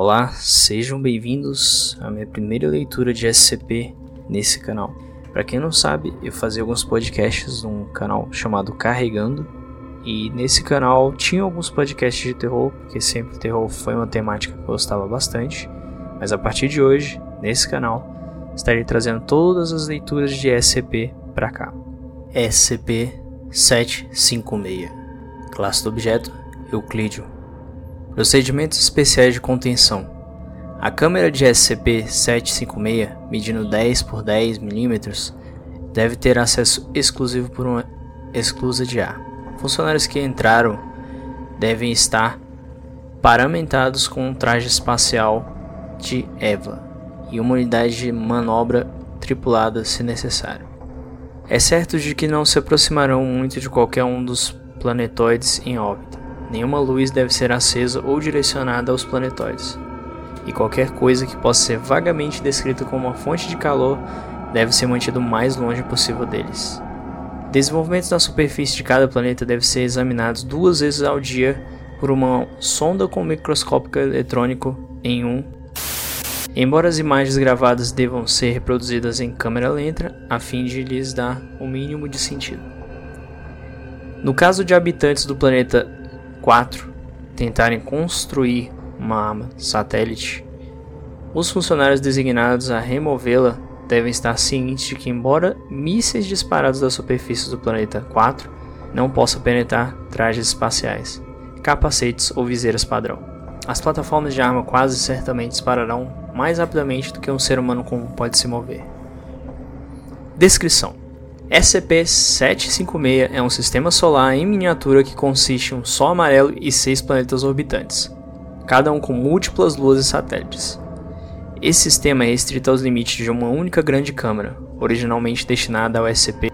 Olá, sejam bem-vindos à minha primeira leitura de SCP nesse canal. Para quem não sabe, eu fazia alguns podcasts num canal chamado Carregando, e nesse canal tinha alguns podcasts de terror, porque sempre terror foi uma temática que eu gostava bastante. Mas a partir de hoje, nesse canal, estarei trazendo todas as leituras de SCP para cá. SCP-756 Classe do objeto Euclídeo Procedimentos especiais de contenção. A câmera de SCP-756, medindo 10 por 10 mm, deve ter acesso exclusivo por uma esclusa de ar. Funcionários que entraram devem estar paramentados com um traje espacial de EVA e uma unidade de manobra tripulada se necessário. É certo de que não se aproximarão muito de qualquer um dos planetoides em órbita. Nenhuma luz deve ser acesa ou direcionada aos planetoides, e qualquer coisa que possa ser vagamente descrita como uma fonte de calor deve ser mantido o mais longe possível deles. Desenvolvimentos na superfície de cada planeta devem ser examinados duas vezes ao dia por uma sonda com microscópio eletrônico em um. Embora as imagens gravadas devam ser reproduzidas em câmera lenta, a fim de lhes dar o mínimo de sentido. No caso de habitantes do planeta 4 tentarem construir uma arma satélite, os funcionários designados a removê-la devem estar cientes de que, embora mísseis disparados da superfície do planeta 4 não possam penetrar trajes espaciais, capacetes ou viseiras padrão, as plataformas de arma quase certamente dispararão mais rapidamente do que um ser humano comum pode se mover. Descrição SCP-756 é um sistema solar em miniatura que consiste em um Sol amarelo e seis planetas orbitantes, cada um com múltiplas luas e satélites. Esse sistema é restrito aos limites de uma única grande câmara, originalmente destinada ao SCP.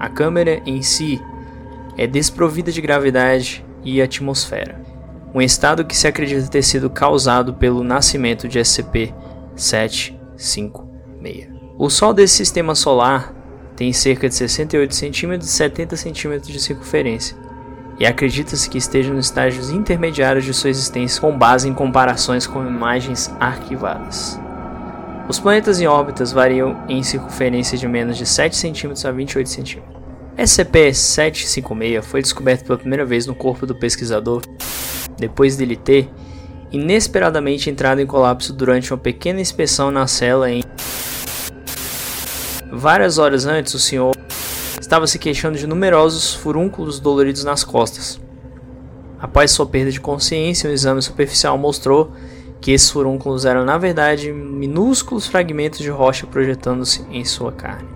A câmara em si é desprovida de gravidade e atmosfera, um estado que se acredita ter sido causado pelo nascimento de SCP-756. O Sol desse sistema solar tem cerca de 68 cm e 70 cm de circunferência, e acredita-se que esteja nos estágios intermediários de sua existência com base em comparações com imagens arquivadas. Os planetas em órbitas variam em circunferência de menos de 7 cm a 28 cm. SCP-756 foi descoberto pela primeira vez no corpo do pesquisador depois dele ter inesperadamente entrado em colapso durante uma pequena inspeção na cela em Várias horas antes, o senhor estava se queixando de numerosos furúnculos doloridos nas costas. Após sua perda de consciência, um exame superficial mostrou que esses furúnculos eram na verdade minúsculos fragmentos de rocha projetando-se em sua carne.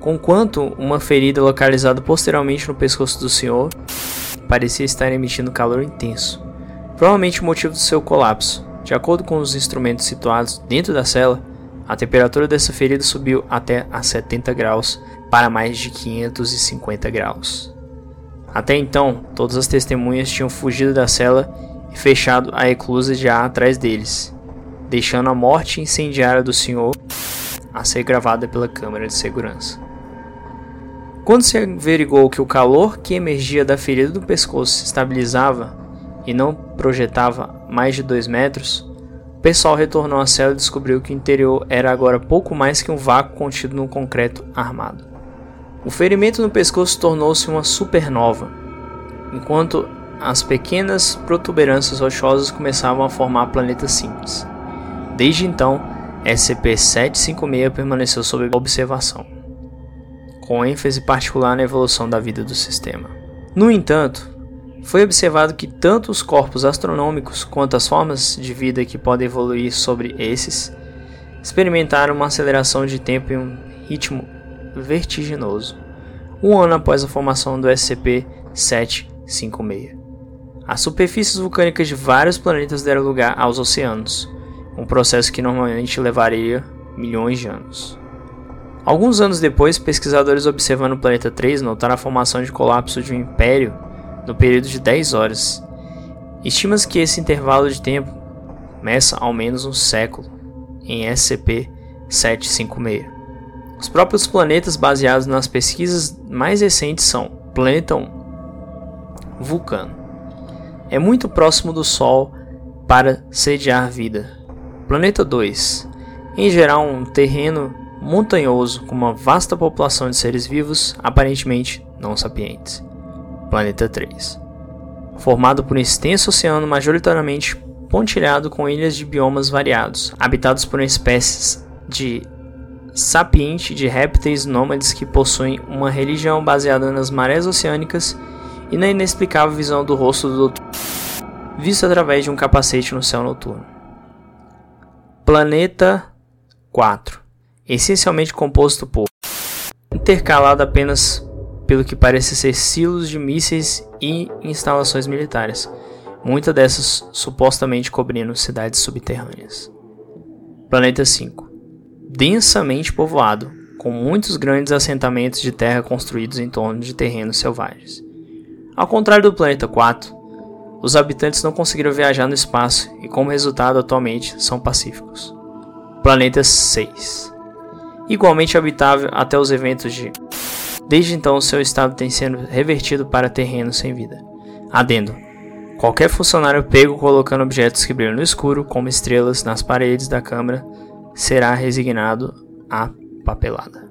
Conquanto uma ferida localizada posteriormente no pescoço do senhor parecia estar emitindo calor intenso, provavelmente o motivo do seu colapso. De acordo com os instrumentos situados dentro da cela, a temperatura dessa ferida subiu até a 70 graus para mais de 550 graus. Até então, todas as testemunhas tinham fugido da cela e fechado a eclusa de ar atrás deles, deixando a morte incendiária do senhor a ser gravada pela câmera de segurança. Quando se averigou que o calor que emergia da ferida do pescoço se estabilizava e não projetava mais de 2 metros, pessoal retornou à cela e descobriu que o interior era agora pouco mais que um vácuo contido no concreto armado. O ferimento no pescoço tornou-se uma supernova, enquanto as pequenas protuberâncias rochosas começavam a formar planetas simples. Desde então, SCP-756 permaneceu sob observação, com ênfase particular na evolução da vida do sistema. No entanto, foi observado que tanto os corpos astronômicos quanto as formas de vida que podem evoluir sobre esses experimentaram uma aceleração de tempo em um ritmo vertiginoso, um ano após a formação do SCP-756. As superfícies vulcânicas de vários planetas deram lugar aos oceanos, um processo que normalmente levaria milhões de anos. Alguns anos depois, pesquisadores observando o planeta 3 notaram a formação de colapso de um império no período de 10 horas. Estima-se que esse intervalo de tempo meça ao menos um século em SCP-756. Os próprios planetas baseados nas pesquisas mais recentes são Planeta 1, Vulcano. É muito próximo do Sol para sediar vida. Planeta 2. Em geral, um terreno montanhoso com uma vasta população de seres vivos, aparentemente não sapientes. Planeta 3. Formado por um extenso oceano majoritariamente pontilhado com ilhas de biomas variados, habitados por espécies de sapiente de répteis nômades que possuem uma religião baseada nas marés oceânicas e na inexplicável visão do rosto do doutor, visto através de um capacete no céu noturno. Planeta 4 essencialmente composto por intercalado apenas pelo que parece ser silos de mísseis e instalações militares, muitas dessas supostamente cobrindo cidades subterrâneas. Planeta 5 densamente povoado, com muitos grandes assentamentos de terra construídos em torno de terrenos selvagens. Ao contrário do planeta 4, os habitantes não conseguiram viajar no espaço e, como resultado, atualmente são pacíficos. Planeta 6 Igualmente habitável até os eventos de. Desde então, seu estado tem sido revertido para terreno sem vida. Adendo: qualquer funcionário pego colocando objetos que brilham no escuro, como estrelas, nas paredes da câmara, será resignado à papelada.